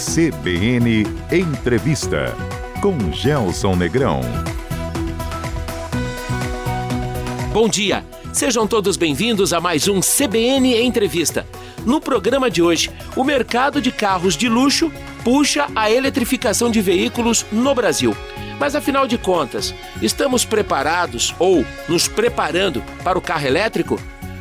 CBN Entrevista com Gelson Negrão. Bom dia, sejam todos bem-vindos a mais um CBN Entrevista. No programa de hoje, o mercado de carros de luxo puxa a eletrificação de veículos no Brasil. Mas afinal de contas, estamos preparados ou nos preparando para o carro elétrico?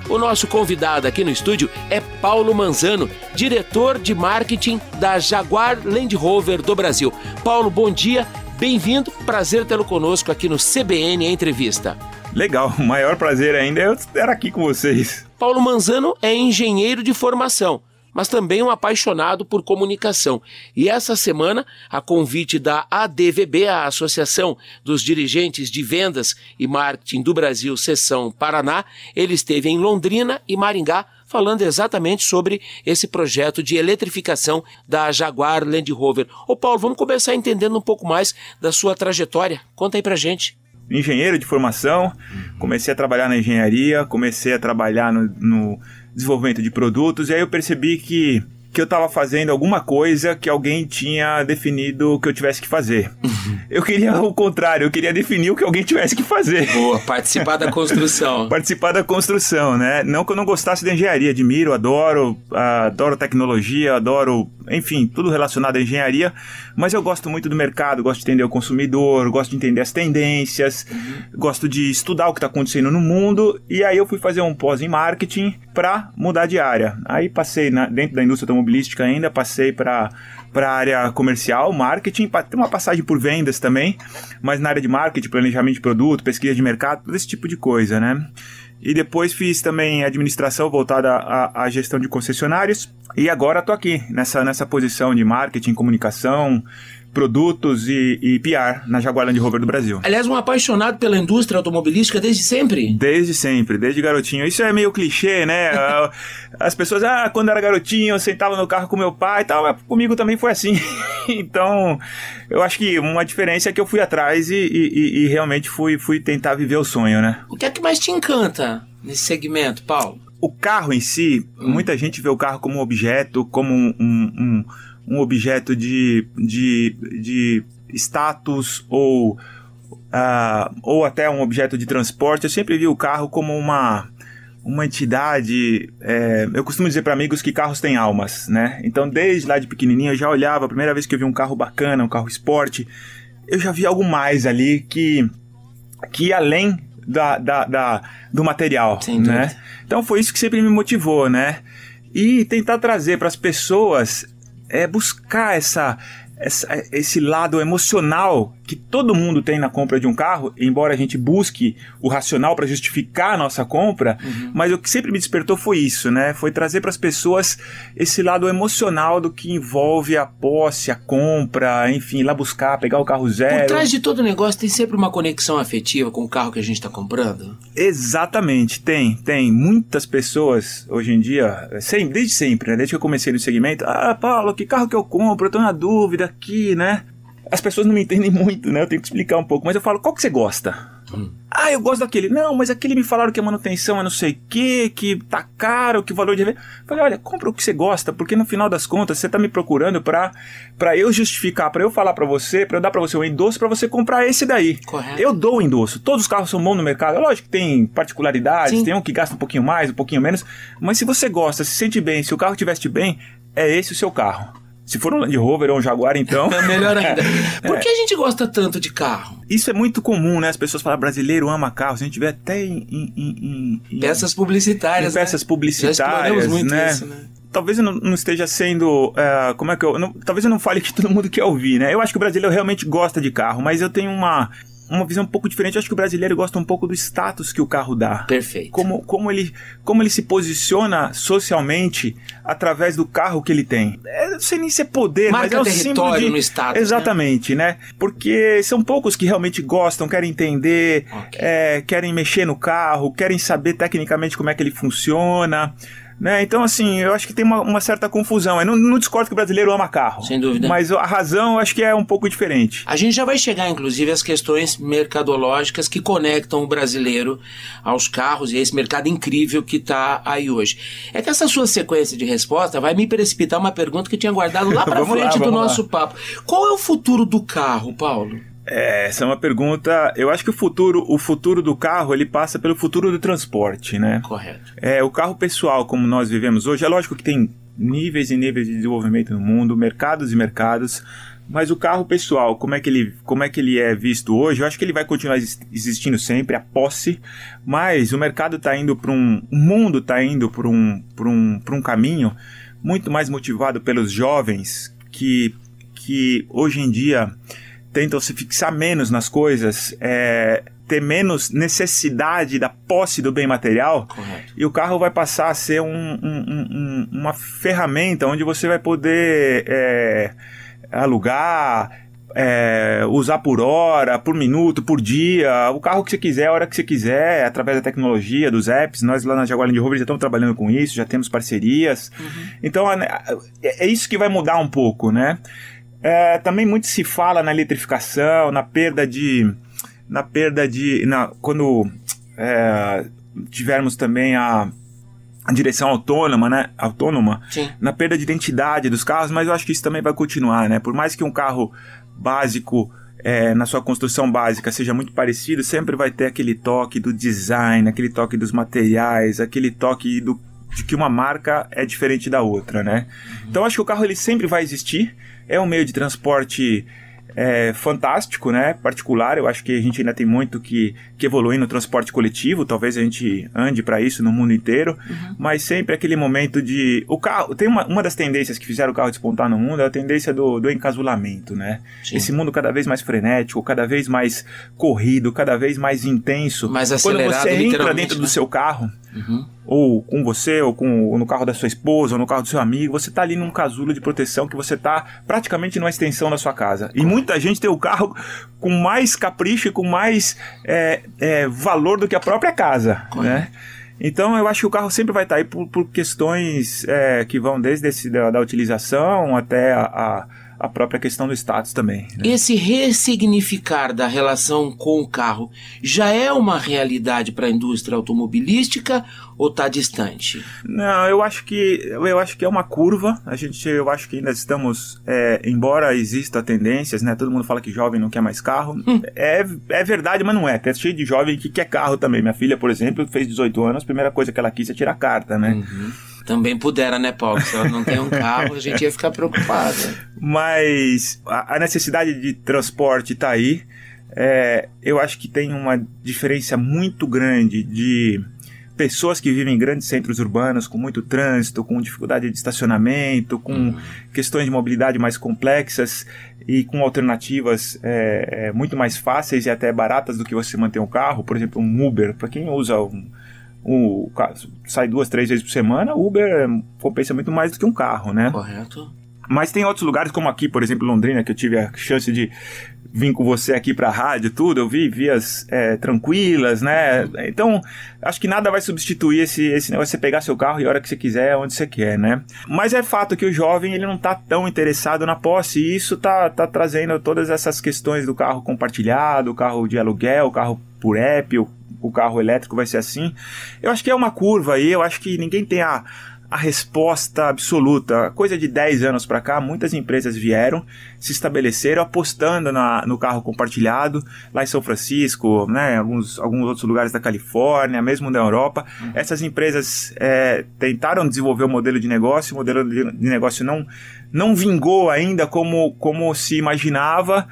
O nosso convidado aqui no estúdio é Paulo Manzano, diretor de marketing da Jaguar Land Rover do Brasil. Paulo, bom dia, bem-vindo, prazer tê-lo conosco aqui no CBN Entrevista. Legal, o maior prazer ainda é eu estar aqui com vocês. Paulo Manzano é engenheiro de formação mas também um apaixonado por comunicação. E essa semana, a convite da ADVB, a Associação dos Dirigentes de Vendas e Marketing do Brasil, Seção Paraná, ele esteve em Londrina e Maringá falando exatamente sobre esse projeto de eletrificação da Jaguar Land Rover. Ô Paulo, vamos começar entendendo um pouco mais da sua trajetória. Conta aí pra gente engenheiro de formação, comecei a trabalhar na engenharia, comecei a trabalhar no, no desenvolvimento de produtos, e aí eu percebi que que eu estava fazendo alguma coisa que alguém tinha definido que eu tivesse que fazer. Uhum. Eu queria o contrário, eu queria definir o que alguém tivesse que fazer. Boa, participar da construção. participar da construção, né? Não que eu não gostasse da engenharia, admiro, adoro, adoro tecnologia, adoro, enfim, tudo relacionado à engenharia, mas eu gosto muito do mercado, gosto de entender o consumidor, gosto de entender as tendências, uhum. gosto de estudar o que está acontecendo no mundo, e aí eu fui fazer um pós em marketing para mudar de área. Aí passei na, dentro da indústria automobilística ainda, passei para para a área comercial, marketing, tem uma passagem por vendas também, mas na área de marketing, planejamento de produto, pesquisa de mercado, todo esse tipo de coisa, né? E depois fiz também administração voltada à, à gestão de concessionários. E agora estou aqui, nessa, nessa posição de marketing, comunicação, produtos e, e PR na Jaguar Land Rover do Brasil. Aliás, um apaixonado pela indústria automobilística desde sempre? Desde sempre, desde garotinho. Isso é meio clichê, né? As pessoas, ah, quando era garotinho eu sentava no carro com meu pai e tal, mas comigo também foi assim. então, eu acho que uma diferença é que eu fui atrás e, e, e realmente fui, fui tentar viver o sonho, né? O que é que mais te encanta nesse segmento, Paulo? O carro em si, hum. muita gente vê o carro como um objeto, como um, um, um um objeto de, de, de status ou, uh, ou até um objeto de transporte. Eu sempre vi o carro como uma, uma entidade. É, eu costumo dizer para amigos que carros têm almas, né? Então, desde lá de pequenininho, eu já olhava. A primeira vez que eu vi um carro bacana, um carro esporte, eu já vi algo mais ali que, que além da, da, da do material, Sem né? Dúvida. Então, foi isso que sempre me motivou, né? E tentar trazer para as pessoas é buscar essa, essa, esse lado emocional que todo mundo tem na compra de um carro, embora a gente busque o racional para justificar a nossa compra, uhum. mas o que sempre me despertou foi isso, né? Foi trazer para as pessoas esse lado emocional do que envolve a posse, a compra, enfim, lá buscar, pegar o carro zero. Por trás de todo negócio tem sempre uma conexão afetiva com o carro que a gente está comprando? Exatamente, tem, tem. Muitas pessoas hoje em dia, sempre, desde sempre, né? Desde que eu comecei no segmento, ah, Paulo, que carro que eu compro? Eu tô na dúvida aqui, né? as pessoas não me entendem muito, né? Eu tenho que explicar um pouco. Mas eu falo, qual que você gosta? Hum. Ah, eu gosto daquele. Não, mas aquele me falaram que a manutenção é não sei o que, que tá caro, que o valor de... Eu falei, olha, compra o que você gosta, porque no final das contas você tá me procurando pra, pra eu justificar, pra eu falar pra você, pra eu dar pra você um endosso, pra você comprar esse daí. Correto. Eu dou o endosso. Todos os carros são bons no mercado. É lógico que tem particularidades, Sim. tem um que gasta um pouquinho mais, um pouquinho menos. Mas se você gosta, se sente bem, se o carro tivesse bem, é esse o seu carro. Se for um Land Rover ou um Jaguar, então. É melhor ainda. Por que a gente gosta tanto de carro? Isso é muito comum, né? As pessoas falam brasileiro ama carro. A gente vê até em. em, em, em peças publicitárias. Peças né? publicitárias. Muito né? isso, né? talvez eu não, não, esteja sendo. Uh, como é que eu. Não, talvez eu não fale que todo mundo quer ouvir, né? Eu acho que o brasileiro realmente gosta de carro, mas eu tenho uma uma visão um pouco diferente. Eu acho que o brasileiro gosta um pouco do status que o carro dá. Perfeito. Como, como, ele, como ele se posiciona socialmente através do carro que ele tem. É, não sei nem se é poder, Marca mas é o território de... no status. Né? Exatamente, né? né? Porque são poucos que realmente gostam, querem entender, okay. é, querem mexer no carro, querem saber tecnicamente como é que ele funciona. Né? Então, assim, eu acho que tem uma, uma certa confusão. Eu não, não, discordo que o brasileiro ama carro. Sem dúvida. Mas a razão eu acho que é um pouco diferente. A gente já vai chegar, inclusive, às questões mercadológicas que conectam o brasileiro aos carros e a esse mercado incrível que está aí hoje. É que essa sua sequência de resposta vai me precipitar uma pergunta que eu tinha guardado lá para frente lá, do nosso lá. papo. Qual é o futuro do carro, Paulo? É, essa é uma pergunta. Eu acho que o futuro, o futuro do carro, ele passa pelo futuro do transporte, né? Correto. É, o carro pessoal, como nós vivemos hoje, é lógico que tem níveis e níveis de desenvolvimento no mundo, mercados e mercados, mas o carro pessoal, como é que ele, como é que ele é visto hoje? Eu acho que ele vai continuar existindo sempre, a posse, mas o mercado está indo para um, o mundo está indo para um, um, um caminho muito mais motivado pelos jovens que, que hoje em dia tentam se fixar menos nas coisas, é, ter menos necessidade da posse do bem material, Correto. e o carro vai passar a ser um, um, um, uma ferramenta onde você vai poder é, alugar, é, usar por hora, por minuto, por dia, o carro que você quiser, a hora que você quiser, através da tecnologia, dos apps. Nós lá na Jaguar Land Rover já estamos trabalhando com isso, já temos parcerias. Uhum. Então é, é isso que vai mudar um pouco, né? É, também muito se fala na eletrificação, na perda de. Na perda de. Na, quando é, tivermos também a, a direção autônoma, né? Autônoma, Sim. na perda de identidade dos carros, mas eu acho que isso também vai continuar, né? Por mais que um carro básico. É, na sua construção básica seja muito parecido, sempre vai ter aquele toque do design, aquele toque dos materiais, aquele toque do, de que uma marca é diferente da outra, né? Uhum. Então acho que o carro ele sempre vai existir, é um meio de transporte é, fantástico, né? Particular. Eu acho que a gente ainda tem muito que, que evoluir no transporte coletivo. Talvez a gente ande para isso no mundo inteiro. Uhum. Mas sempre aquele momento de. O carro. Tem uma, uma das tendências que fizeram o carro despontar no mundo é a tendência do, do encasulamento, né? Sim. Esse mundo cada vez mais frenético, cada vez mais corrido, cada vez mais intenso. Mais acelerado, Quando você entra dentro né? do seu carro. Uhum ou com você, ou, com, ou no carro da sua esposa, ou no carro do seu amigo, você está ali num casulo de proteção que você está praticamente numa extensão da sua casa. E muita gente tem o carro com mais capricho e com mais é, é, valor do que a própria casa, né? Então eu acho que o carro sempre vai estar tá aí por, por questões é, que vão desde esse, da, da utilização até a, a a própria questão do status também. Né? Esse ressignificar da relação com o carro já é uma realidade para a indústria automobilística ou está distante? Não, eu acho que eu acho que é uma curva. A gente, eu acho que ainda estamos, é, embora exista tendências, né? Todo mundo fala que jovem não quer mais carro. Hum. É, é verdade, mas não é. Tem cheio de jovem que quer carro também. Minha filha, por exemplo, fez 18 anos. A primeira coisa que ela quis é tirar carta, né? Uhum. Também pudera, né, Paulo? Se ela não tem um carro, a gente ia ficar preocupado. Mas a, necessidade de transporte está aí. É, eu acho que tem uma diferença muito grande de pessoas que vivem em grandes centros urbanos com muito trânsito, com dificuldade de estacionamento, com uhum. questões de mobilidade mais complexas e com alternativas é, é muito mais fáceis e até baratas do que você manter um carro, por exemplo, um Uber. Para quem usa um, o, sai duas, três vezes por semana, Uber compensa muito mais do que um carro, né? Correto. Mas tem outros lugares, como aqui, por exemplo, Londrina, que eu tive a chance de vir com você aqui para a rádio, tudo, eu vi vias é, tranquilas, né? Então, acho que nada vai substituir esse, esse negócio de você pegar seu carro e a hora que você quiser, onde você quer, né? Mas é fato que o jovem, ele não está tão interessado na posse, e isso tá, tá trazendo todas essas questões do carro compartilhado, o carro de aluguel, o carro por app, o o carro elétrico vai ser assim. Eu acho que é uma curva aí, eu acho que ninguém tem a, a resposta absoluta. Coisa de 10 anos para cá, muitas empresas vieram, se estabeleceram apostando na, no carro compartilhado, lá em São Francisco, né, alguns, alguns outros lugares da Califórnia, mesmo na Europa. Essas empresas é, tentaram desenvolver o um modelo de negócio, o modelo de, de negócio não, não vingou ainda como, como se imaginava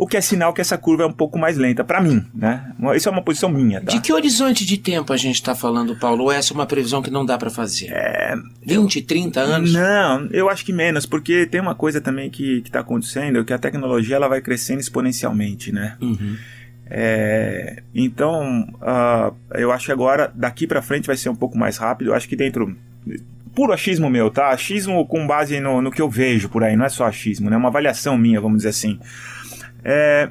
o que é sinal que essa curva é um pouco mais lenta, para mim, né? Isso é uma posição minha, tá? De que horizonte de tempo a gente está falando, Paulo? Ou essa é uma previsão que não dá para fazer? É... 20, eu... 30 anos? Não, eu acho que menos, porque tem uma coisa também que está acontecendo, que a tecnologia ela vai crescendo exponencialmente, né? Uhum. É, então, uh, eu acho que agora, daqui para frente vai ser um pouco mais rápido. Eu acho que dentro puro achismo meu, tá? Achismo com base no, no que eu vejo por aí, não é só achismo, né? É uma avaliação minha, vamos dizer assim. É,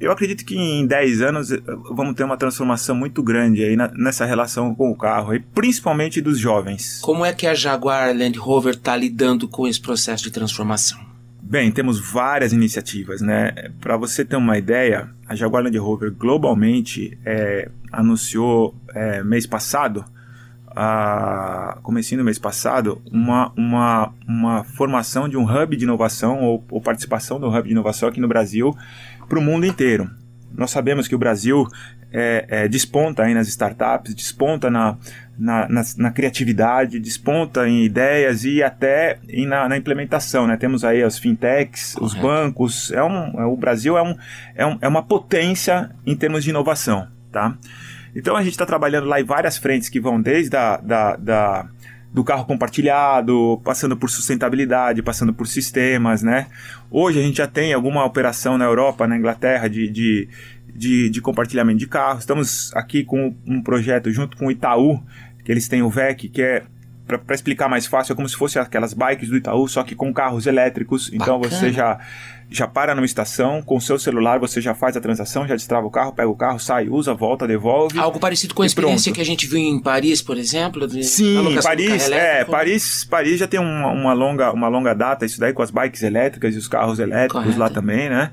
eu acredito que em 10 anos eh, vamos ter uma transformação muito grande aí na, nessa relação com o carro, e principalmente dos jovens. Como é que a Jaguar Land Rover está lidando com esse processo de transformação? Bem, temos várias iniciativas, né? Para você ter uma ideia, a Jaguar Land Rover globalmente é, anunciou é, mês passado, a, comecinho do mês passado, uma, uma, uma formação de um hub de inovação ou, ou participação do hub de inovação aqui no Brasil para o mundo inteiro. Nós sabemos que o Brasil é, é, desponta aí nas startups, desponta na, na, na, na, criatividade, desponta em ideias e até em na, na implementação. Né? Temos aí as fintechs, Correto. os bancos. É um, é, o Brasil é, um, é, um, é uma potência em termos de inovação. Tá? Então a gente está trabalhando lá em várias frentes que vão desde a, da, da do carro compartilhado, passando por sustentabilidade, passando por sistemas, né? Hoje a gente já tem alguma operação na Europa, na Inglaterra, de, de, de, de compartilhamento de carros. Estamos aqui com um projeto junto com o Itaú, que eles têm o VEC, que é para explicar mais fácil, é como se fosse aquelas bikes do Itaú, só que com carros elétricos. Então Bacana. você já já para numa estação, com o seu celular você já faz a transação, já destrava o carro, pega o carro, sai, usa, volta, devolve. Algo parecido com a experiência pronto. que a gente viu em Paris, por exemplo? De, Sim, Paris, é, Paris, Paris já tem uma, uma, longa, uma longa data, isso daí com as bikes elétricas e os carros elétricos Correto. lá também, né?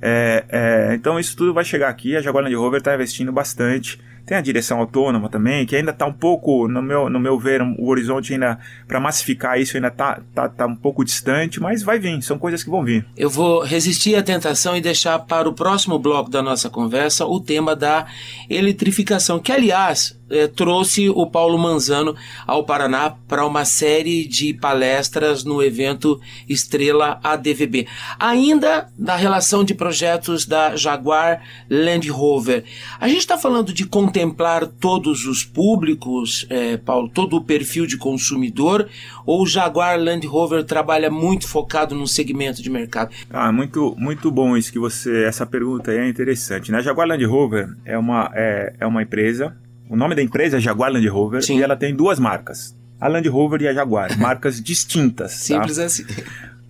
É, é, então isso tudo vai chegar aqui, a Jaguar Land Rover está investindo bastante tem a direção autônoma também, que ainda está um pouco, no meu, no meu ver, o horizonte ainda, para massificar isso, ainda está tá, tá um pouco distante, mas vai vir, são coisas que vão vir. Eu vou resistir à tentação e deixar para o próximo bloco da nossa conversa o tema da eletrificação, que, aliás, é, trouxe o Paulo Manzano ao Paraná para uma série de palestras no evento Estrela ADVB. Ainda da relação de projetos da Jaguar Land Rover. A gente está falando de contemplar todos os públicos, é, Paulo, todo o perfil de consumidor, ou o Jaguar Land Rover trabalha muito focado num segmento de mercado? Ah, muito, muito bom isso que você. Essa pergunta aí é interessante. Né? A Jaguar Land Rover é uma, é, é uma empresa o nome da empresa é Jaguar Land Rover Sim. e ela tem duas marcas. A Land Rover e a Jaguar, marcas distintas. Tá? Simples tá? assim.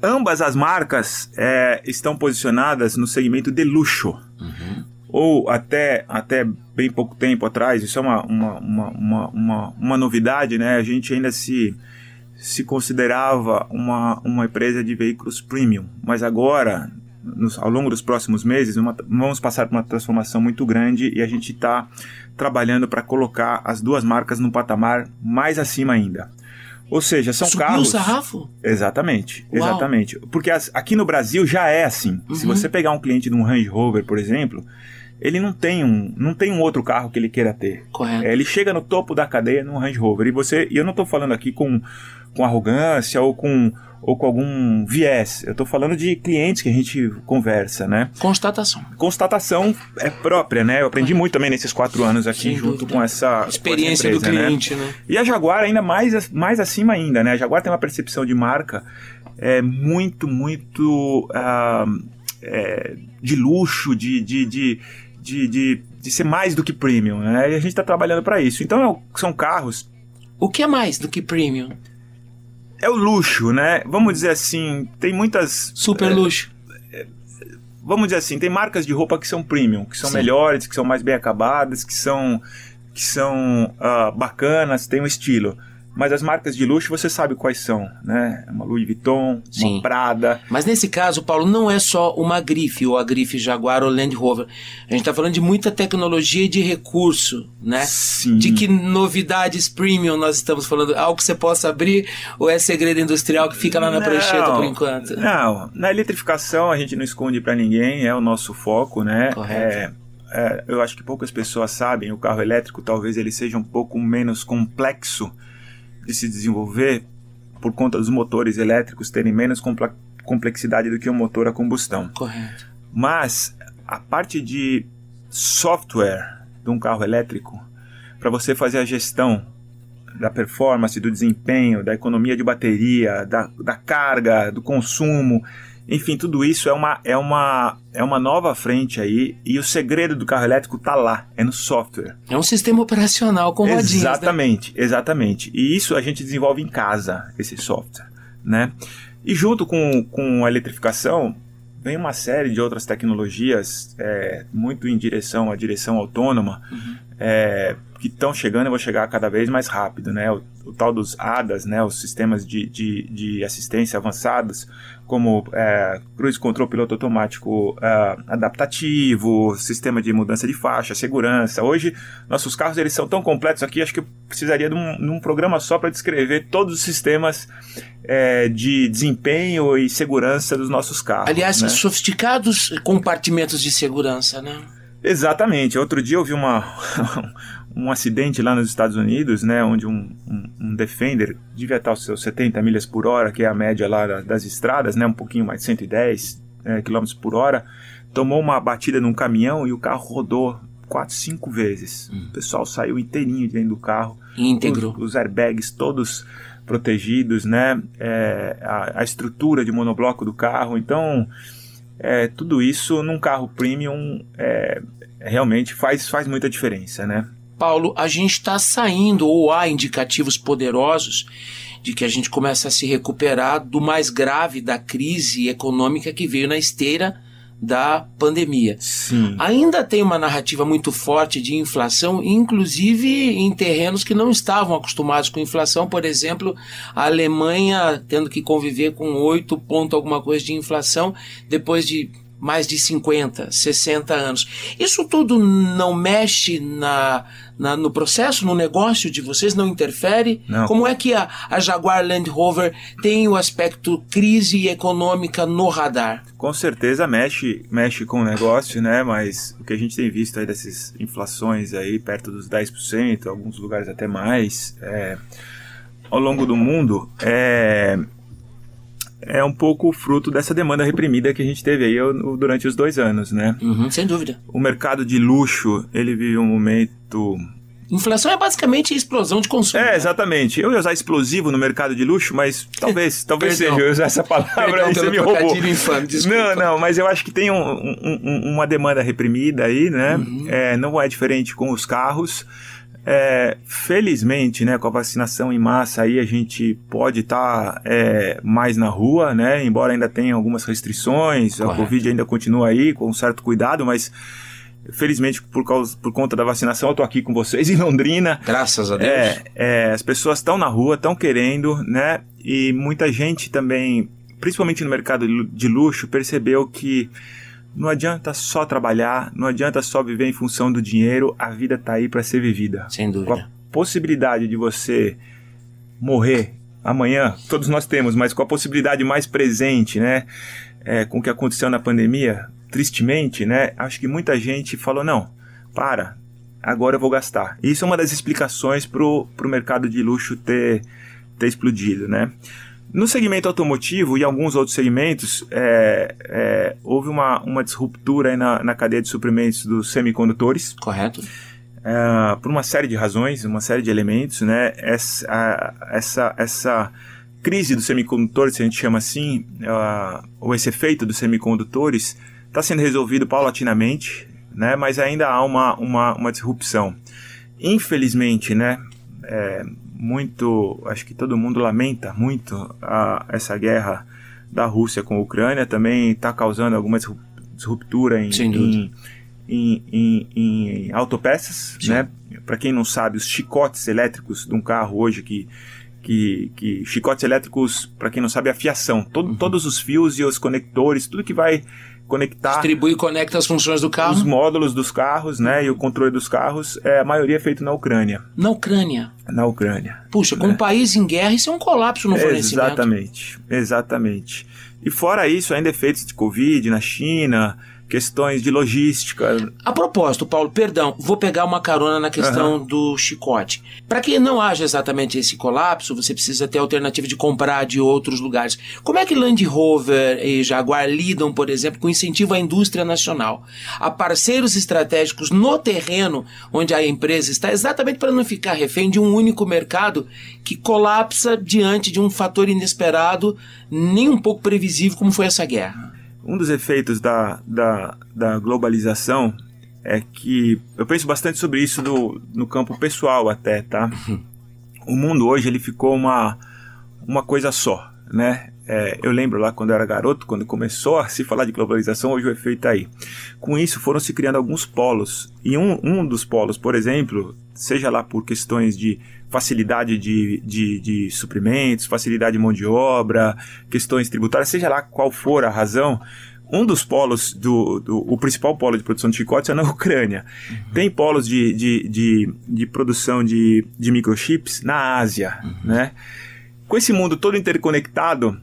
Ambas as marcas é, estão posicionadas no segmento de luxo. Uhum. Ou até, até bem pouco tempo atrás, isso é uma, uma, uma, uma, uma, uma novidade, né? A gente ainda se, se considerava uma, uma empresa de veículos premium. Mas agora, nos, ao longo dos próximos meses, uma, vamos passar por uma transformação muito grande e a gente está trabalhando para colocar as duas marcas num patamar mais acima ainda. Ou seja, são Subiu carros. o sarrafo? Exatamente, Uau. exatamente. Porque as, aqui no Brasil já é assim. Uhum. Se você pegar um cliente de um Range Rover, por exemplo, ele não tem um, não tem um outro carro que ele queira ter. Correto. É, ele chega no topo da cadeia no Range Rover. E você, e eu não estou falando aqui com, com arrogância ou com ou com algum viés. Eu estou falando de clientes que a gente conversa, né? Constatação. Constatação é própria, né? Eu aprendi muito também nesses quatro anos aqui Sem junto dúvida. com essa experiência com essa empresa, do cliente, né? né? E a Jaguar ainda mais mais acima ainda, né? A Jaguar tem uma percepção de marca é muito muito uh, é, de luxo, de, de, de, de, de, de ser mais do que premium, né? E a gente está trabalhando para isso. Então são carros. O que é mais do que premium? é o luxo, né? Vamos dizer assim, tem muitas. Super é, luxo. É, vamos dizer assim, tem marcas de roupa que são premium, que são Sim. melhores, que são mais bem acabadas, que são, que são uh, bacanas, tem um estilo. Mas as marcas de luxo você sabe quais são, né? Uma Louis Vuitton, Sim. uma Prada. Mas nesse caso, Paulo, não é só uma grife, ou a grife Jaguar ou Land Rover. A gente está falando de muita tecnologia e de recurso, né? Sim. De que novidades premium nós estamos falando? Algo que você possa abrir ou é segredo industrial que fica lá na não, prancheta por enquanto? Não, na eletrificação a gente não esconde para ninguém, é o nosso foco, né? Correto. É, é, eu acho que poucas pessoas sabem, o carro elétrico talvez ele seja um pouco menos complexo de se desenvolver por conta dos motores elétricos terem menos complexidade do que um motor a combustão. Correto. Mas a parte de software de um carro elétrico, para você fazer a gestão da performance, do desempenho, da economia de bateria, da, da carga, do consumo, enfim, tudo isso é uma, é uma, é uma nova frente aí e o segredo do carro elétrico está lá, é no software. É um sistema operacional com rodinhas. Né? Exatamente, né? exatamente. E isso a gente desenvolve em casa, esse software, né? E junto com, com a eletrificação, vem uma série de outras tecnologias é, muito em direção à direção autônoma uhum. É, que estão chegando e vão chegar cada vez mais rápido, né? O, o tal dos ADAS, né? Os sistemas de, de, de assistência avançados, como é, cruise control piloto automático é, adaptativo, sistema de mudança de faixa, segurança. Hoje, nossos carros eles são tão completos aqui, acho que eu precisaria de um, de um programa só para descrever todos os sistemas é, de desempenho e segurança dos nossos carros. Aliás, né? sofisticados compartimentos de segurança, né? Exatamente. Outro dia eu vi uma, um acidente lá nos Estados Unidos, né, onde um, um, um, Defender devia estar aos seus 70 milhas por hora, que é a média lá das estradas, né, um pouquinho mais de 110 é, km por hora, tomou uma batida num caminhão e o carro rodou quatro, cinco vezes. Hum. O pessoal saiu inteirinho dentro do carro. Íntegro. Os, os airbags todos protegidos, né, é, a, a, estrutura de monobloco do carro. Então, é, tudo isso num carro premium é, realmente faz, faz muita diferença, né? Paulo, a gente está saindo, ou há indicativos poderosos de que a gente começa a se recuperar do mais grave da crise econômica que veio na esteira da pandemia. Sim. Ainda tem uma narrativa muito forte de inflação, inclusive em terrenos que não estavam acostumados com inflação, por exemplo, a Alemanha tendo que conviver com 8 ponto alguma coisa de inflação depois de mais de 50, 60 anos. Isso tudo não mexe na, na, no processo, no negócio de vocês, não interfere? Não. Como é que a, a Jaguar Land Rover tem o aspecto crise econômica no radar? Com certeza mexe, mexe com o negócio, né? Mas o que a gente tem visto aí dessas inflações aí perto dos 10%, alguns lugares até mais, é, ao longo do mundo, é, é um pouco fruto dessa demanda reprimida que a gente teve aí durante os dois anos, né? Uhum, sem dúvida. O mercado de luxo, ele vive um momento... Inflação é basicamente explosão de consumo. É, né? exatamente. Eu ia usar explosivo no mercado de luxo, mas talvez, talvez seja eu usar essa palavra aí, você me roubou. Infame, não, não, mas eu acho que tem um, um, uma demanda reprimida aí, né? Uhum. É, não é diferente com os carros. É, felizmente, né, com a vacinação em massa aí a gente pode estar tá, é, mais na rua, né, embora ainda tenha algumas restrições, Correto. a Covid ainda continua aí com um certo cuidado, mas felizmente por, causa, por conta da vacinação eu estou aqui com vocês em Londrina. Graças a Deus. É, é as pessoas estão na rua, estão querendo, né, e muita gente também, principalmente no mercado de luxo, percebeu que não adianta só trabalhar, não adianta só viver em função do dinheiro, a vida tá aí para ser vivida. Sem dúvida. Com a possibilidade de você morrer amanhã, todos nós temos, mas com a possibilidade mais presente, né, é, com o que aconteceu na pandemia, tristemente, né, acho que muita gente falou, não, para, agora eu vou gastar. Isso é uma das explicações pro, pro mercado de luxo ter, ter explodido, né. No segmento automotivo e alguns outros segmentos, é, é, houve uma, uma disruptura na, na cadeia de suprimentos dos semicondutores. Correto. É, por uma série de razões, uma série de elementos, né? Essa, a, essa, essa crise dos semicondutores, se a gente chama assim, ou esse efeito dos semicondutores, está sendo resolvido paulatinamente, né? Mas ainda há uma, uma, uma disrupção. Infelizmente, né? Muito, acho que todo mundo lamenta muito a, essa guerra da Rússia com a Ucrânia, também está causando alguma disruptura em, em, em, em, em autopeças, Sim. né? Para quem não sabe, os chicotes elétricos de um carro hoje que que, que chicotes elétricos, para quem não sabe, é a fiação. Todo, uhum. Todos os fios e os conectores, tudo que vai conectar. Distribui e conecta as funções do carro. Os módulos dos carros, né? E o controle dos carros, é, a maioria é feito na Ucrânia. Na Ucrânia? Na Ucrânia. Puxa, com né? um país em guerra, isso é um colapso no fornecimento. Exatamente, exatamente. E fora isso, ainda efeitos de Covid na China, questões de logística. A propósito, Paulo, perdão, vou pegar uma carona na questão uhum. do chicote. Para que não haja exatamente esse colapso, você precisa ter alternativa de comprar de outros lugares. Como é que Land Rover e Jaguar lidam, por exemplo, com incentivo à indústria nacional? A parceiros estratégicos no terreno onde a empresa está, exatamente para não ficar refém de um único mercado que colapsa diante de um fator inesperado, nem um pouco previsível como foi essa guerra. Um dos efeitos da, da, da globalização é que eu penso bastante sobre isso no, no campo pessoal até, tá? O mundo hoje ele ficou uma, uma coisa só, né? É, eu lembro lá quando eu era garoto, quando começou a se falar de globalização, hoje o efeito está aí. Com isso foram se criando alguns polos. E um, um dos polos, por exemplo, seja lá por questões de facilidade de, de, de suprimentos, facilidade de mão de obra, questões tributárias, seja lá qual for a razão, um dos polos, do, do, o principal polo de produção de chicotes é na Ucrânia. Uhum. Tem polos de, de, de, de, produção de, de microchips na Ásia, uhum. né? Com esse mundo todo interconectado,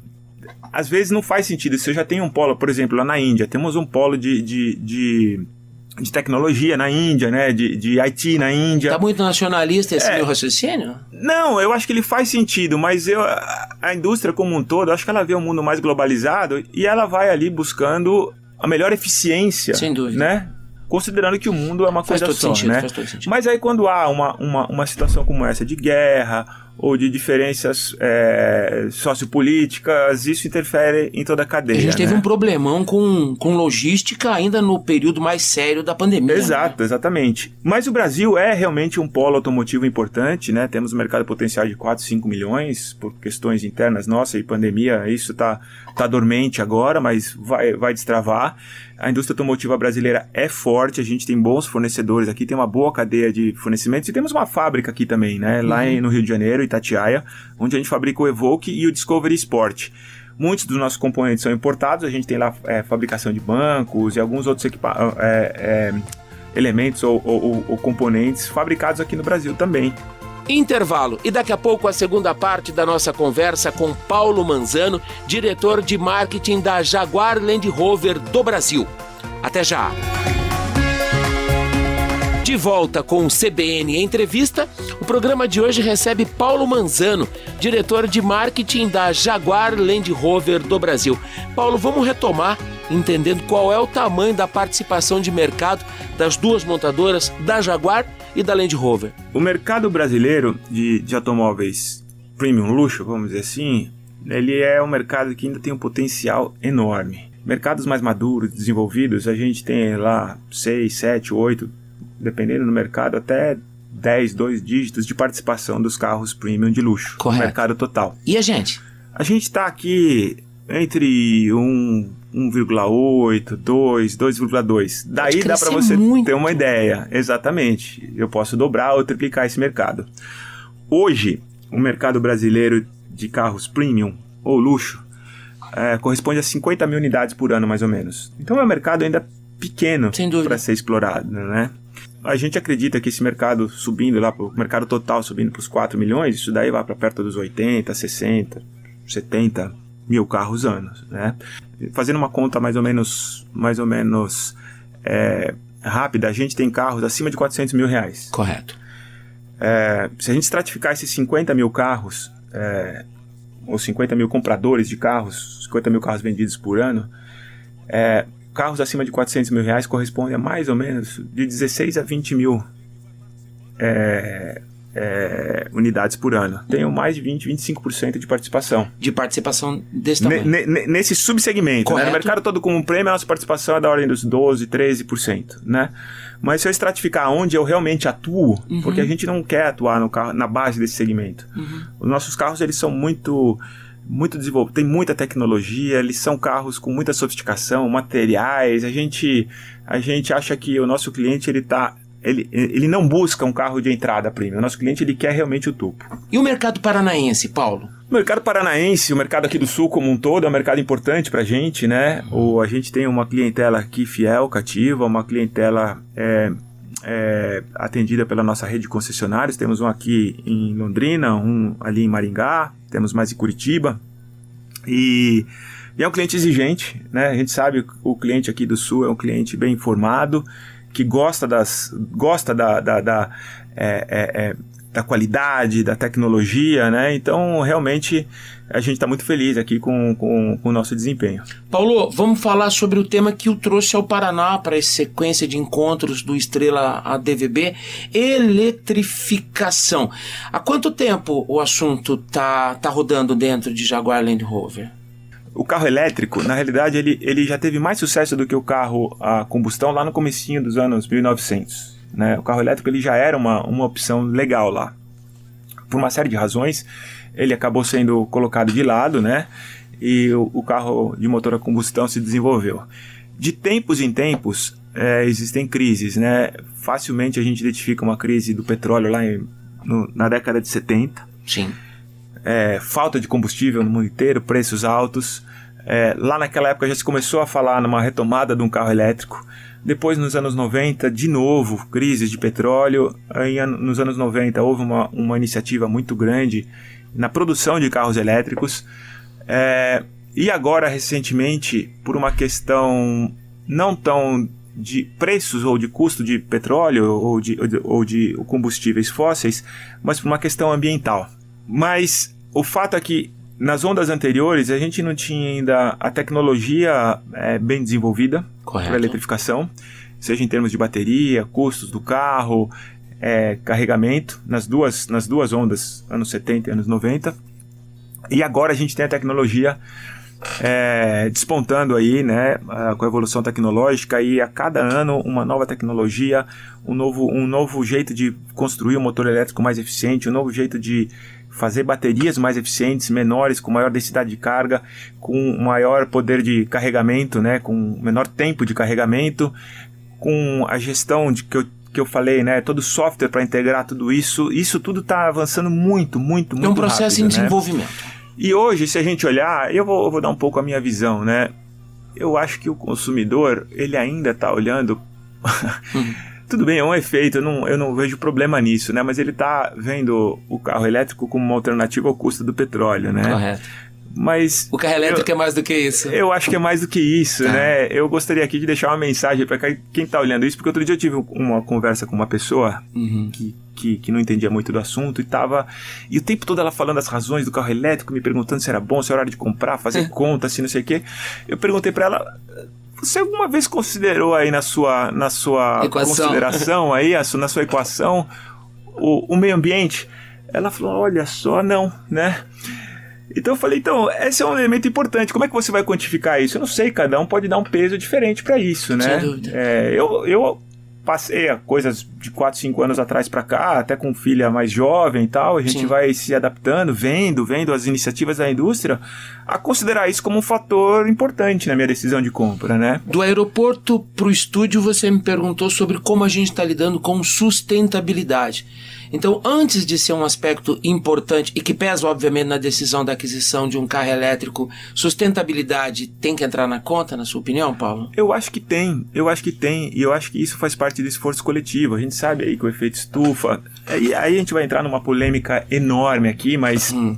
às vezes não faz sentido. Se eu já tenho um polo, por exemplo, lá na Índia, temos um polo de, de, de de tecnologia na Índia, né? De, de IT na Índia. Tá muito nacionalista esse é, meu raciocínio? Não, eu acho que ele faz sentido, mas eu, a indústria como um todo, acho que ela vê um mundo mais globalizado e ela vai ali buscando a melhor eficiência. Sem dúvida. Né? Considerando que o mundo é uma faz coisa só, sentido, né? Mas aí quando há uma, uma, uma situação como essa de guerra ou de diferenças é, sociopolíticas, isso interfere em toda a cadeia. A gente teve né? um problemão com, com logística ainda no período mais sério da pandemia. Exato, né? exatamente. Mas o Brasil é realmente um polo automotivo importante, né? Temos um mercado potencial de 4, 5 milhões por questões internas nossas e pandemia, isso está tá dormente agora, mas vai, vai destravar. A indústria automotiva brasileira é forte, a gente tem bons fornecedores aqui, tem uma boa cadeia de fornecimentos e temos uma fábrica aqui também, né? Lá uhum. no Rio de Janeiro, Itatiaia, onde a gente fabrica o Evoque e o Discovery Sport. Muitos dos nossos componentes são importados, a gente tem lá é, fabricação de bancos e alguns outros é, é, elementos ou, ou, ou componentes fabricados aqui no Brasil também. Intervalo e daqui a pouco a segunda parte da nossa conversa com Paulo Manzano, diretor de marketing da Jaguar Land Rover do Brasil. Até já! De volta com o CBN Entrevista, o programa de hoje recebe Paulo Manzano, diretor de marketing da Jaguar Land Rover do Brasil. Paulo, vamos retomar entendendo qual é o tamanho da participação de mercado das duas montadoras, da Jaguar e da Land Rover. O mercado brasileiro de, de automóveis premium luxo, vamos dizer assim, ele é um mercado que ainda tem um potencial enorme. Mercados mais maduros, desenvolvidos, a gente tem lá 6, 7, 8, dependendo do mercado, até 10, 2 dígitos de participação dos carros premium de luxo Correto. no mercado total. E a gente? A gente está aqui entre um 1,8, 2, 2,2. Daí dá para você muito. ter uma ideia. Exatamente. Eu posso dobrar ou triplicar esse mercado. Hoje, o mercado brasileiro de carros premium ou luxo é, corresponde a 50 mil unidades por ano, mais ou menos. Então é um mercado ainda pequeno para ser explorado, né? A gente acredita que esse mercado subindo lá, o mercado total subindo para os 4 milhões, isso daí vai para perto dos 80, 60, 70 mil carros anos, né? Fazendo uma conta mais ou menos, mais ou menos é, rápida, a gente tem carros acima de 400 mil reais. Correto. É, se a gente estratificar esses 50 mil carros, é, ou 50 mil compradores de carros, 50 mil carros vendidos por ano, é, carros acima de 400 mil reais correspondem a mais ou menos de 16 a 20 mil é, é, unidades por ano. Tenho mais de 20, 25% de participação. De participação desse tamanho. nesse subsegmento. Né? No mercado todo como prêmio, a nossa participação é da ordem dos 12, 13%. Né? Mas se eu estratificar onde eu realmente atuo, uhum. porque a gente não quer atuar no carro, na base desse segmento. Uhum. Os nossos carros eles são muito muito desenvolvido, tem muita tecnologia, eles são carros com muita sofisticação, materiais. A gente, a gente acha que o nosso cliente ele está ele, ele não busca um carro de entrada premium. O nosso cliente ele quer realmente o topo. E o mercado paranaense, Paulo? O mercado paranaense, o mercado aqui do sul como um todo, é um mercado importante para a gente, né? O, a gente tem uma clientela aqui fiel, cativa, uma clientela é, é, atendida pela nossa rede de concessionários. Temos um aqui em Londrina, um ali em Maringá, temos mais em Curitiba. E, e é um cliente exigente, né? A gente sabe o cliente aqui do sul é um cliente bem informado, que gosta das gosta da, da, da, é, é, é, da qualidade, da tecnologia, né? Então, realmente, a gente está muito feliz aqui com, com, com, o nosso desempenho. Paulo, vamos falar sobre o tema que o trouxe ao Paraná para essa sequência de encontros do Estrela ADVB, eletrificação. Há quanto tempo o assunto tá, tá rodando dentro de Jaguar Land Rover? o carro elétrico, na realidade, ele, ele já teve mais sucesso do que o carro a combustão lá no comecinho dos anos 1900. Né? O carro elétrico ele já era uma, uma opção legal lá. Por uma série de razões, ele acabou sendo colocado de lado, né? e o, o carro de motor a combustão se desenvolveu. De tempos em tempos, é, existem crises, né? Facilmente a gente identifica uma crise do petróleo lá em, no, na década de 70. Sim. É, falta de combustível no mundo inteiro, preços altos. É, lá naquela época já se começou a falar numa retomada de um carro elétrico. Depois, nos anos 90, de novo, crises de petróleo. Aí, nos anos 90, houve uma, uma iniciativa muito grande na produção de carros elétricos. É, e agora, recentemente, por uma questão não tão de preços ou de custo de petróleo ou de, ou de combustíveis fósseis, mas por uma questão ambiental. Mas o fato é que nas ondas anteriores a gente não tinha ainda a tecnologia é, bem desenvolvida para eletrificação, seja em termos de bateria, custos do carro, é, carregamento, nas duas, nas duas ondas, anos 70 e anos 90. E agora a gente tem a tecnologia é, despontando aí, né, com a evolução tecnológica e a cada ano uma nova tecnologia, um novo, um novo jeito de construir um motor elétrico mais eficiente, um novo jeito de fazer baterias mais eficientes, menores, com maior densidade de carga, com maior poder de carregamento, né, com menor tempo de carregamento, com a gestão de que eu que eu falei, né? Todo software para integrar tudo isso, isso tudo está avançando muito, muito, muito. É um processo rápido, em desenvolvimento. Né? E hoje, se a gente olhar, eu vou, eu vou dar um pouco a minha visão, né? Eu acho que o consumidor, ele ainda está olhando. Uhum. Tudo bem, é um efeito, eu não, eu não vejo problema nisso, né? Mas ele está vendo o carro elétrico como uma alternativa ao custo do petróleo, né? Correto. Mas. O carro elétrico eu, é mais do que isso. Eu acho que é mais do que isso, tá. né? Eu gostaria aqui de deixar uma mensagem para quem está olhando isso, porque outro dia eu tive uma conversa com uma pessoa uhum. que que, que não entendia muito do assunto e tava. E o tempo todo ela falando as razões do carro elétrico, me perguntando se era bom, se era hora de comprar, fazer é. conta, se não sei o quê. Eu perguntei para ela. Você alguma vez considerou aí na sua, na sua equação. consideração aí, a, na sua equação, o, o meio ambiente? Ela falou, olha só, não, né? Então eu falei, então, esse é um elemento importante. Como é que você vai quantificar isso? Eu não sei, cada um pode dar um peso diferente para isso, né? Sem dúvida. É, eu, eu passei a coisas de 4, 5 anos atrás para cá, até com filha mais jovem e tal, a gente Sim. vai se adaptando, vendo, vendo as iniciativas da indústria, a considerar isso como um fator importante na minha decisão de compra, né? Do aeroporto para o estúdio, você me perguntou sobre como a gente está lidando com sustentabilidade. Então, antes de ser um aspecto importante e que pesa, obviamente, na decisão da aquisição de um carro elétrico, sustentabilidade tem que entrar na conta, na sua opinião, Paulo? Eu acho que tem, eu acho que tem, e eu acho que isso faz parte do esforço coletivo. A gente sabe aí que o efeito estufa. Aí, aí a gente vai entrar numa polêmica enorme aqui, mas. Hum.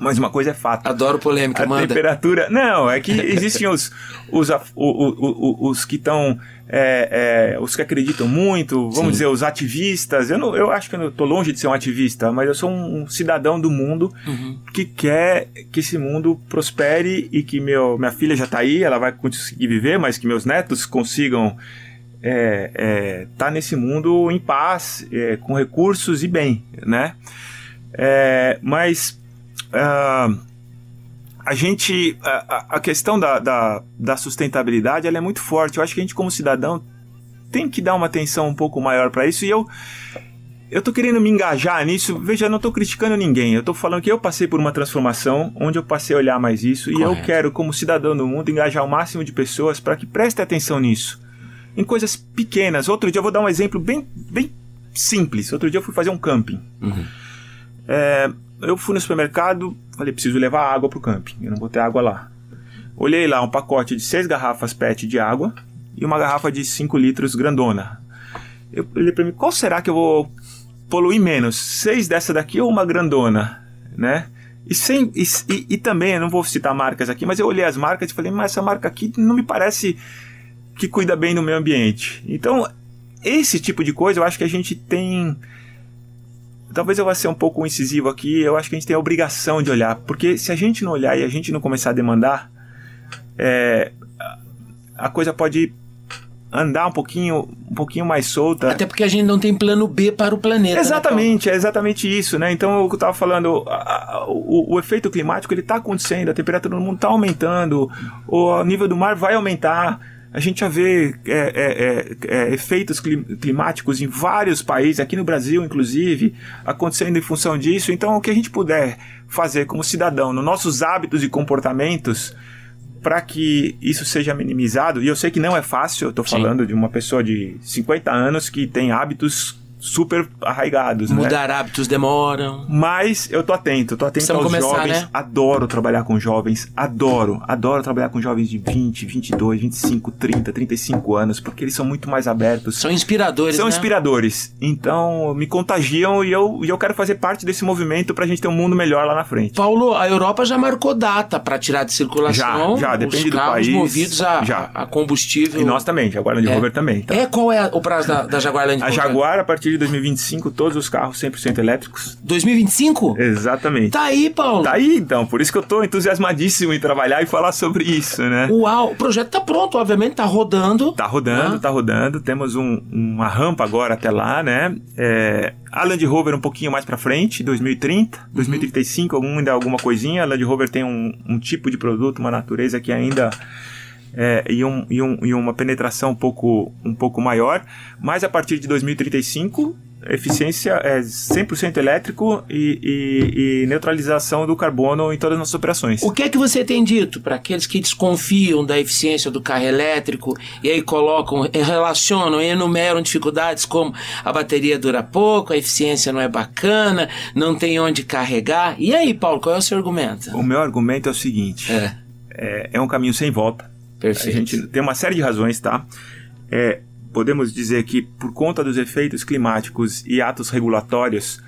Mas uma coisa é fato. Adoro polêmica, a manda. temperatura. Não, é que existem os, os, os, os, que estão é, é, os que acreditam muito, vamos Sim. dizer, os ativistas. Eu, não, eu acho que eu estou longe de ser um ativista, mas eu sou um, cidadão do mundo uhum. que quer que esse mundo prospere e que meu, minha filha já está aí, ela vai conseguir viver, mas que meus netos consigam estar é, é, tá nesse mundo em paz, é, com recursos e bem, né? É, mas uh, a gente. A, a questão da, da, da, sustentabilidade ela é muito forte. Eu acho que a gente, como cidadão, tem que dar uma atenção um pouco maior para isso. E eu. Eu tô querendo me engajar nisso. Veja, eu não tô criticando ninguém. Eu tô falando que eu passei por uma transformação onde eu passei a olhar mais isso. Correto. E eu quero, como cidadão do mundo, engajar o máximo de pessoas para que prestem atenção nisso. Em coisas pequenas. Outro dia eu vou dar um exemplo bem, bem simples. Outro dia eu fui fazer um camping. Uhum. É, eu fui no supermercado, falei, preciso levar água pro camping, eu não vou ter água lá. Olhei lá um pacote de seis garrafas PET de água e uma garrafa de 5 litros grandona. Eu olhei pra mim, qual será que eu vou poluir menos? Seis dessa daqui ou uma grandona, né? E, sem, e, e, e também, eu não vou citar marcas aqui, mas eu olhei as marcas e falei, mas essa marca aqui não me parece que cuida bem do meio ambiente. Então, esse tipo de coisa eu acho que a gente tem talvez eu vá ser um pouco incisivo aqui, eu acho que a gente tem a obrigação de olhar, porque se a gente não olhar e a gente não começar a demandar, é, a coisa pode andar um pouquinho, um pouquinho mais solta. Até porque a gente não tem plano B para o planeta. Né, exatamente, né, é exatamente isso, né? Então, o que eu estava falando, a, a, o, o, efeito climático ele está acontecendo, a temperatura do mundo está aumentando, o nível do mar vai aumentar. A gente já vê é, é, é, é efeitos climáticos em vários países, aqui no Brasil, inclusive, acontecendo em função disso. Então, o que a gente puder fazer como cidadão nos nossos hábitos e comportamentos para que isso seja minimizado, e eu sei que não é fácil, eu estou falando de uma pessoa de 50 anos que tem hábitos super arraigados. Né? Mudar né? hábitos demoram. Mas eu tô atento, tô atento Precisamos aos começar, jovens. Né? Adoro trabalhar com jovens, adoro, adoro trabalhar com jovens de 20, 22, 25, 30, 35 anos, porque eles são muito mais abertos. São inspiradores, São né? inspiradores. Então, me contagiam e eu, e eu quero fazer parte desse movimento pra gente ter um mundo melhor lá na frente. Paulo, a Europa já marcou data para tirar de circulação. Já, já, depende os do país. movidos a, já. a combustível. E nós também, Jaguar Land é. Rover também. Tá? É, qual é o prazo da, da Jaguar Land Rover? A Jaguar, a partir partir de 2025 todos os carros 100% elétricos. 2025? Exatamente. Tá aí, Paulo. Tá aí, então. Por isso que eu tô entusiasmadíssimo em trabalhar e falar sobre isso, né? Uau, o projeto tá pronto, obviamente, tá rodando. Tá rodando, ah. tá rodando. Temos um, uma rampa agora até lá, né? É, a Land Rover um pouquinho mais para frente, 2030, 2035, uhum. algum, ainda alguma coisinha. A Land Rover tem um, um tipo de produto, uma natureza que ainda é, e, um, e, um, e uma penetração um pouco, um pouco maior, mas a partir de 2035 eficiência é 100% elétrico e, e, e, neutralização do carbono em todas as nossas operações. O que é que você tem dito para aqueles que desconfiam da eficiência do carro elétrico e aí colocam, relacionam enumeram dificuldades como a bateria dura pouco, a eficiência não é bacana, não tem onde carregar? E aí, Paulo, qual é o seu argumento? O meu argumento é o seguinte: é, é, é um caminho sem volta Perfeito. A gente tem uma série de razões, tá? É, podemos dizer que por conta dos efeitos climáticos e atos regulatórios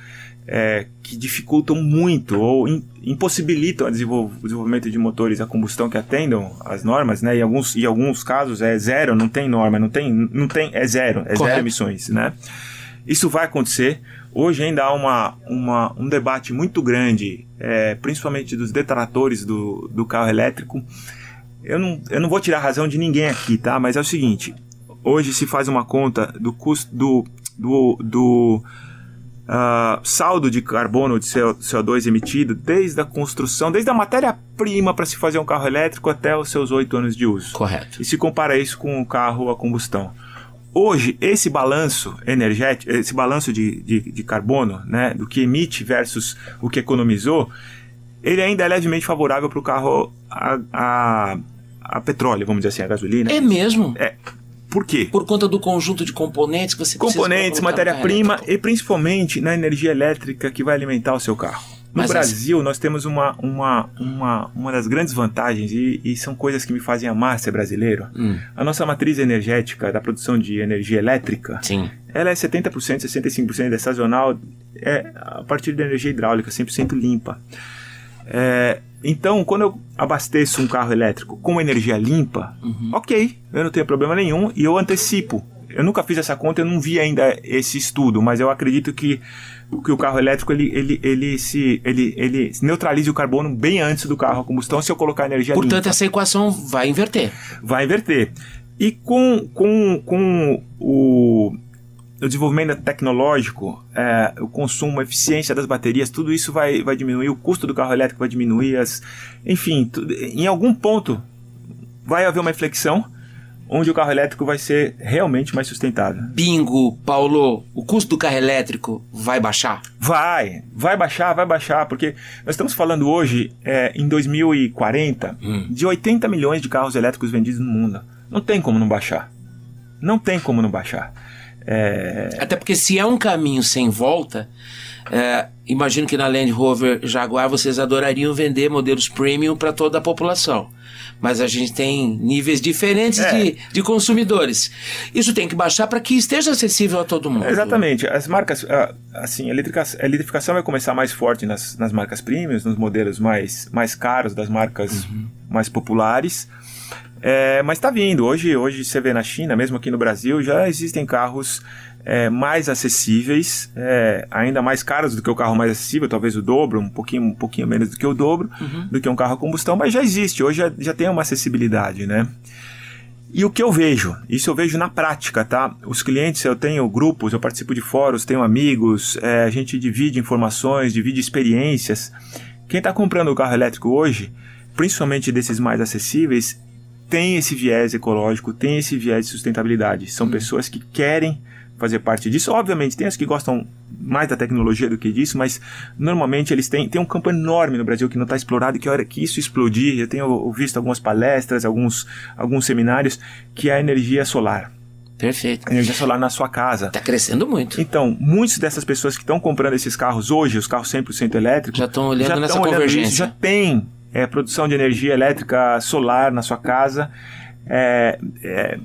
é, que dificultam muito ou in, impossibilitam o desenvolvimento de motores a combustão que atendam as normas, né? Em alguns, em alguns casos é zero, não tem norma, não tem, não tem é zero, é Correto. zero emissões, né? Isso vai acontecer. Hoje ainda há uma, uma, um debate muito grande, é, principalmente dos detratores do, do carro elétrico, eu não, eu não vou tirar a razão de ninguém aqui, tá? Mas é o seguinte: hoje se faz uma conta do custo do, do, do uh, saldo de carbono de CO2 emitido desde a construção, desde a matéria-prima para se fazer um carro elétrico até os seus oito anos de uso. Correto. E se compara isso com o carro a combustão. Hoje, esse balanço energético, esse balanço de, de, de carbono, né, do que emite versus o que economizou, ele ainda é levemente favorável para o carro a, a, a, petróleo, vamos dizer assim, a gasolina. É mesmo? É. Por quê? Por conta do conjunto de componentes que você Componentes, matéria-prima e principalmente na energia elétrica que vai alimentar o seu carro. No Mas Brasil, essa... nós temos uma, uma, uma, uma das grandes vantagens, e, e são coisas que me fazem amar ser brasileiro. Hum. A nossa matriz energética da produção de energia elétrica, Sim. ela é 70%, 65% é sazonal, é a partir da energia hidráulica, 100% limpa. É, então, quando eu abasteço um carro elétrico com energia limpa, uhum. ok, eu não tenho problema nenhum e eu antecipo. Eu nunca fiz essa conta, eu não vi ainda esse estudo, mas eu acredito que, que o carro elétrico ele, ele, ele, se, ele, ele neutraliza o carbono bem antes do carro a combustão se eu colocar energia Portanto, limpa. Portanto, essa equação vai inverter. Vai inverter. E com, com, com o o desenvolvimento tecnológico, é, o consumo, a eficiência das baterias, tudo isso vai, vai diminuir, o custo do carro elétrico vai diminuir, as, enfim, tudo, em algum ponto vai haver uma inflexão onde o carro elétrico vai ser realmente mais sustentável. Bingo, Paulo, o custo do carro elétrico vai baixar? Vai, vai baixar, vai baixar, porque nós estamos falando hoje, é, em 2040, hum. de 80 milhões de carros elétricos vendidos no mundo. Não tem como não baixar. Não tem como não baixar. É... Até porque se é um caminho sem volta, é, imagino que na Land Rover Jaguar vocês adorariam vender modelos premium para toda a população. Mas a gente tem níveis diferentes é. de, de consumidores. Isso tem que baixar para que esteja acessível a todo mundo. Exatamente. As marcas, assim, a eletrificação vai começar mais forte nas, nas marcas premium, nos modelos mais, mais caros das marcas uhum. Mais populares. É, mas está vindo. Hoje, hoje você vê na China, mesmo aqui no Brasil, já existem carros é, mais acessíveis, é, ainda mais caros do que o carro mais acessível, talvez o dobro, um pouquinho, um pouquinho menos do que o dobro, uhum. do que um carro a combustão, mas já existe. Hoje já, já tem uma acessibilidade, né? E o que eu vejo? Isso eu vejo na prática, tá? Os clientes, eu tenho grupos, eu participo de fóruns, tenho amigos, é, a gente divide informações, divide experiências. Quem está comprando o carro elétrico hoje, principalmente desses mais acessíveis, tem esse viés ecológico, tem esse viés de sustentabilidade. São pessoas que querem fazer parte disso. Obviamente, tem as que gostam mais da tecnologia do que disso, mas normalmente eles têm, têm um campo enorme no Brasil que não está explorado e que a hora que isso explodir, eu tenho visto algumas palestras, alguns, alguns seminários, que é a energia solar. Perfeito. A energia solar na sua casa. Está crescendo muito. Então, muitas dessas pessoas que estão comprando esses carros hoje, os carros 100% elétricos, já estão olhando já nessa olhando convergência. Isso, já tem é, produção de energia elétrica solar na sua casa. É, é,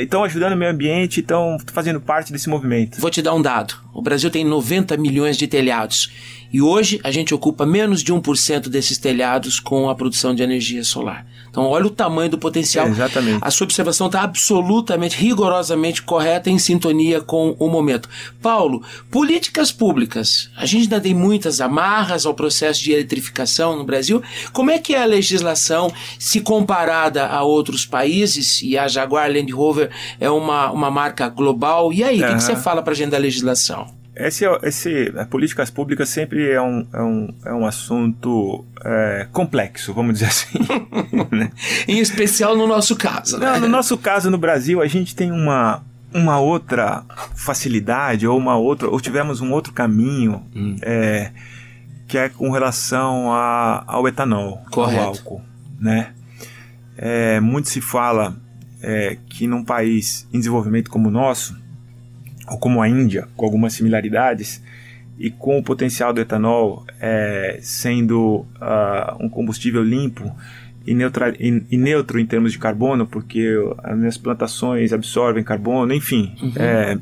estão ajudando o meio ambiente, estão fazendo parte desse movimento. Vou te dar um dado. O Brasil tem 90 milhões de telhados e hoje a gente ocupa menos de 1% desses telhados com a produção de energia solar. Então, olha o tamanho do potencial. É, exatamente. A sua observação está absolutamente, rigorosamente correta, em sintonia com o momento. Paulo, políticas públicas. A gente ainda tem muitas amarras ao processo de eletrificação no Brasil. Como é que é a legislação, se comparada a outros países? E a Jaguar Land Rover é uma, uma marca global. E aí, o que, que você fala para a gente da legislação? Esse, esse, políticas públicas sempre é um, é um, é um assunto é, complexo, vamos dizer assim. né? Em especial no nosso caso. Né? Não, no nosso caso, no Brasil, a gente tem uma, uma outra facilidade, ou uma outra, ou tivemos um outro caminho, hum. é, que é com relação a, ao etanol, Correto. ao álcool. Né? É, muito se fala é, que num país em desenvolvimento como o nosso, ou como a Índia, com algumas similaridades, e com o potencial do etanol é, sendo uh, um combustível limpo e, neutra, e, e, neutro em termos de carbono, porque as minhas plantações absorvem carbono, enfim, uhum. é,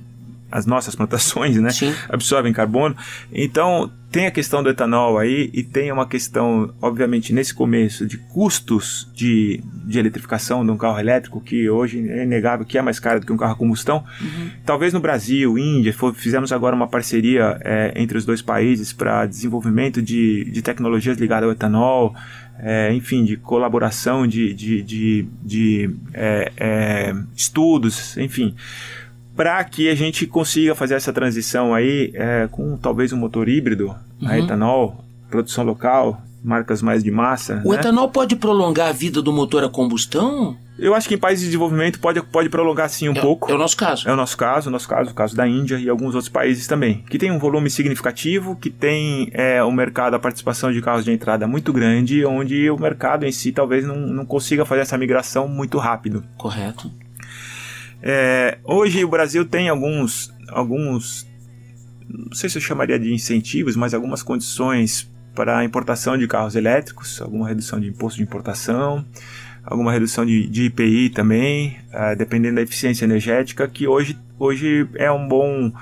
as nossas plantações né, absorvem carbono. Então, tem a questão do etanol aí e tem uma questão, obviamente, nesse começo, de custos de, de eletrificação de um carro elétrico, que hoje é inegável que é mais caro do que um carro a combustão. Uhum. Talvez no Brasil, Índia, for, fizemos agora uma parceria é, entre os dois países para desenvolvimento de, de tecnologias ligadas ao etanol, é, enfim, de colaboração, de, de, de, de é, é estudos, enfim para que a gente consiga fazer essa transição aí é, com talvez um motor híbrido uhum. a etanol, produção local, marcas mais de massa. O né? etanol pode prolongar a vida do motor a combustão? Eu acho que em países de desenvolvimento pode, pode prolongar sim um é, pouco. É o nosso caso. É o nosso caso, o nosso caso, o caso da Índia e alguns outros países também, que tem um volume significativo, que tem é, um mercado, a participação de carros de entrada muito grande, onde o mercado em si talvez não, não consiga fazer essa migração muito rápido. Correto. É, hoje o Brasil tem alguns, alguns, não sei se eu chamaria de incentivos, mas algumas condições para a importação de carros elétricos, alguma redução de imposto de importação, alguma redução de, de IPI também, uh, dependendo da eficiência energética, que hoje, hoje é um bom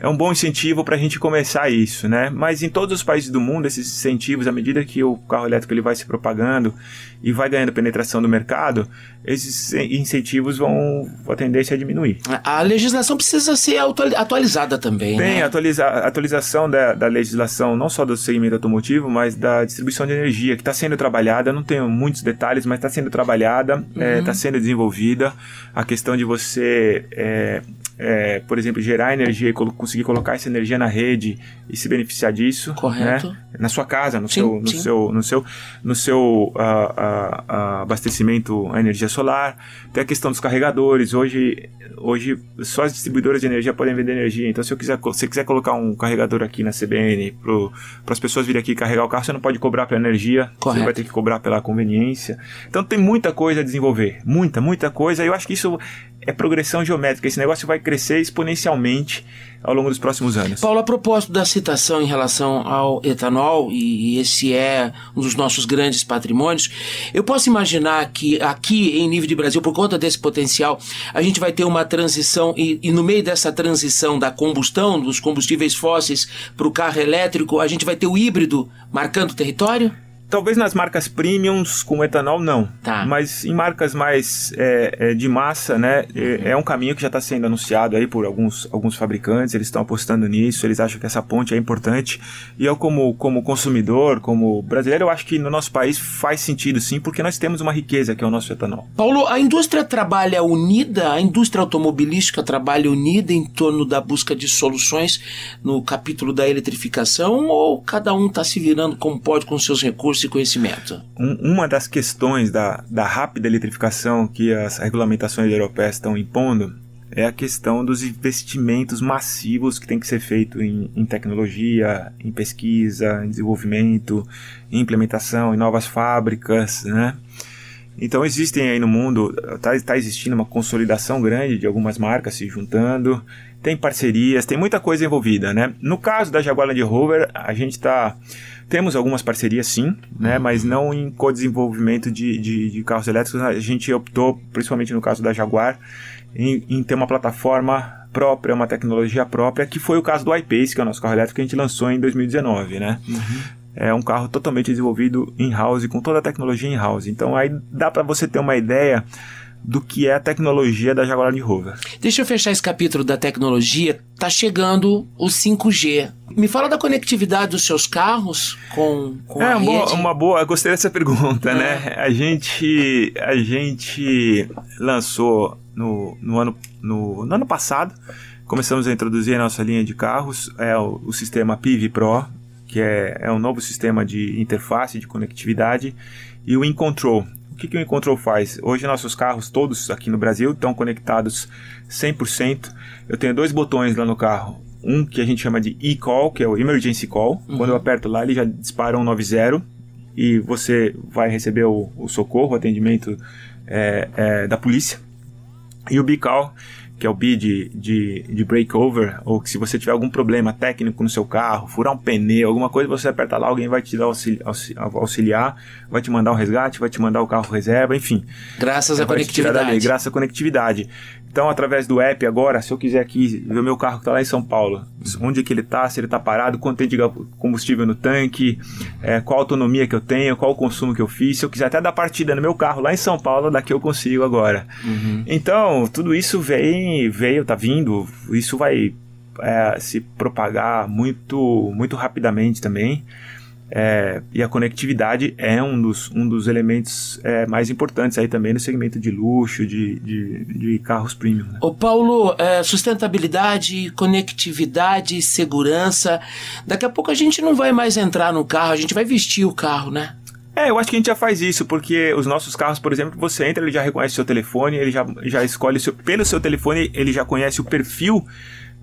é um bom incentivo para a gente começar isso, né? Mas em todos os países do mundo, esses incentivos, à medida que o carro elétrico ele vai se propagando e vai ganhando penetração no mercado, esses incentivos vão a tendência a diminuir. A legislação precisa ser atualizada também. Tem né? atualiza atualização da, da legislação, não só do segmento automotivo, mas da distribuição de energia, que está sendo trabalhada. Não tenho muitos detalhes, mas está sendo trabalhada, está uhum. é, sendo desenvolvida. A questão de você é, é, por exemplo, gerar energia e colo conseguir colocar essa energia na rede e se beneficiar disso, Correto. Né? Na sua casa, no sim, seu, no sim. seu, no seu, no seu uh, uh, abastecimento a energia solar. Tem a questão dos carregadores. Hoje, hoje só as distribuidoras de energia podem vender energia. Então, se eu quiser, se quiser colocar um carregador aqui na CBN para as pessoas virem aqui carregar o carro, você não pode cobrar pela energia. Correto. Você vai ter que cobrar pela conveniência. Então, tem muita coisa a desenvolver, muita, muita coisa. Eu acho que isso é progressão geométrica. Esse negócio vai crescer exponencialmente ao longo dos próximos anos. Paulo, a propósito da citação em relação ao etanol, e esse é um dos nossos grandes patrimônios, eu posso imaginar que aqui em nível de Brasil, por conta desse potencial, a gente vai ter uma transição, e, e no meio dessa transição da combustão, dos combustíveis fósseis para o carro elétrico, a gente vai ter o híbrido marcando o território? Talvez nas marcas premiums com etanol não, tá. mas em marcas mais é, é, de massa, né, é, é, um caminho que já está sendo anunciado aí por alguns, alguns fabricantes. Eles estão apostando nisso, eles acham que essa ponte é importante. E eu como como consumidor, como brasileiro, eu acho que no nosso país faz sentido sim, porque nós temos uma riqueza que é o nosso etanol. Paulo, a indústria trabalha unida, a indústria automobilística trabalha unida em torno da busca de soluções no capítulo da eletrificação ou cada um está se virando como pode com seus recursos? Esse conhecimento? Um, uma das questões da, da rápida eletrificação que as regulamentações europeias estão impondo é a questão dos investimentos massivos que tem que ser feito em, em tecnologia, em pesquisa, em desenvolvimento, em implementação, em novas fábricas, né? Então existem aí no mundo, está tá existindo uma consolidação grande de algumas marcas se juntando, tem parcerias, tem muita coisa envolvida, né? No caso da Jaguar Land Rover, a gente está temos algumas parcerias sim, né, mas não em co-desenvolvimento de, de, de, carros elétricos. A gente optou, principalmente no caso da Jaguar, em, em, ter uma plataforma própria, uma tecnologia própria, que foi o caso do iPace, que é o nosso carro elétrico que a gente lançou em 2019, né? Uhum. É um carro totalmente desenvolvido in-house, com toda a tecnologia in-house. Então aí dá para você ter uma ideia do que é a tecnologia da Jaguar Land Rover. Deixa eu fechar esse capítulo da tecnologia. Tá chegando o 5G. Me fala da conectividade dos seus carros com, com é, a uma rede. Boa, uma boa, gostei dessa pergunta, né? é. né? A gente, a gente lançou no, no, ano, no, no ano passado, começamos a introduzir a nossa linha de carros, é o, o sistema PIV Pro, que é, é um novo sistema de interface, de conectividade, e o InControl, que, que o Encontrol faz? Hoje nossos carros todos aqui no Brasil estão conectados 100%. Eu tenho dois botões lá no carro. Um que a gente chama de e-call, que é o emergency call. Uhum. Quando eu aperto lá, ele já dispara um 90 e você vai receber o, o socorro, o atendimento é, é, da polícia. E o B-call, que é o B de, de, de breakover, ou que se você tiver algum problema técnico no seu carro, furar um pneu, alguma coisa, você aperta lá, alguém vai te dar auxili auxiliar, vai te mandar um resgate, vai te mandar o carro reserva, enfim. Graças à conectividade. graças à conectividade. Então, através do app agora, se eu quiser aqui ver o meu carro que está lá em São Paulo, onde é que ele está, se ele está parado, quanto tem de combustível no tanque, é, qual a autonomia que eu tenho, qual o consumo que eu fiz, se eu quiser até dar partida no meu carro lá em São Paulo, daqui eu consigo agora. Uhum. Então, tudo isso vem, veio, tá vindo, isso vai é, se propagar muito, muito rapidamente também. É, e a conectividade é um dos, um dos elementos é, mais importantes aí também no segmento de luxo, de, de, de carros premium. Né? Ô Paulo, é, sustentabilidade, conectividade, segurança. Daqui a pouco a gente não vai mais entrar no carro, a gente vai vestir o carro, né? É, eu acho que a gente já faz isso, porque os nossos carros, por exemplo, você entra, ele já reconhece o seu telefone, ele já, já escolhe, seu, pelo seu telefone, ele já conhece o perfil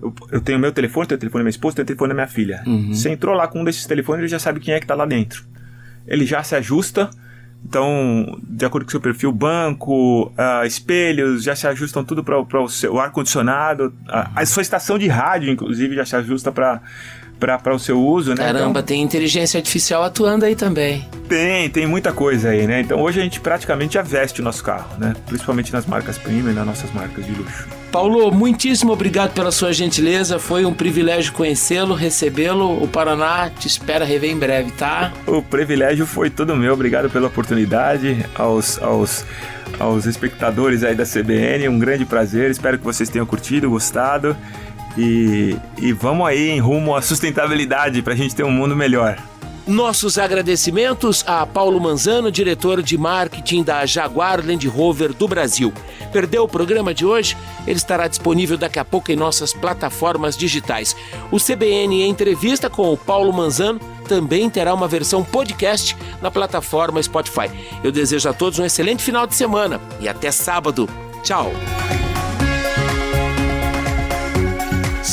eu, eu tenho meu telefone, tenho o telefone da minha esposa, tenho o telefone da minha filha. Uhum. Você entrou lá com um desses telefones, ele já sabe quem é que está lá dentro. Ele já se ajusta. Então, de acordo com o seu perfil, banco, uh, espelhos, já se ajustam tudo para o seu ar-condicionado. A, a sua estação de rádio, inclusive, já se ajusta para para o seu uso, né? Caramba, então, tem inteligência artificial atuando aí também. Tem, tem muita coisa aí, né? Então hoje a gente praticamente já veste o nosso carro, né? Principalmente nas marcas premium e nas nossas marcas de luxo. Paulo, muitíssimo obrigado pela sua gentileza. Foi um privilégio conhecê-lo, recebê-lo. O Paraná te espera rever em breve, tá? O privilégio foi todo meu. Obrigado pela oportunidade. Aos, aos, aos espectadores aí da CBN, um grande prazer. Espero que vocês tenham curtido, gostado. E, e vamos aí em rumo à sustentabilidade para a gente ter um mundo melhor. Nossos agradecimentos a Paulo Manzano, diretor de marketing da Jaguar Land Rover do Brasil. Perdeu o programa de hoje? Ele estará disponível daqui a pouco em nossas plataformas digitais. O CBN Entrevista com o Paulo Manzano também terá uma versão podcast na plataforma Spotify. Eu desejo a todos um excelente final de semana e até sábado. Tchau!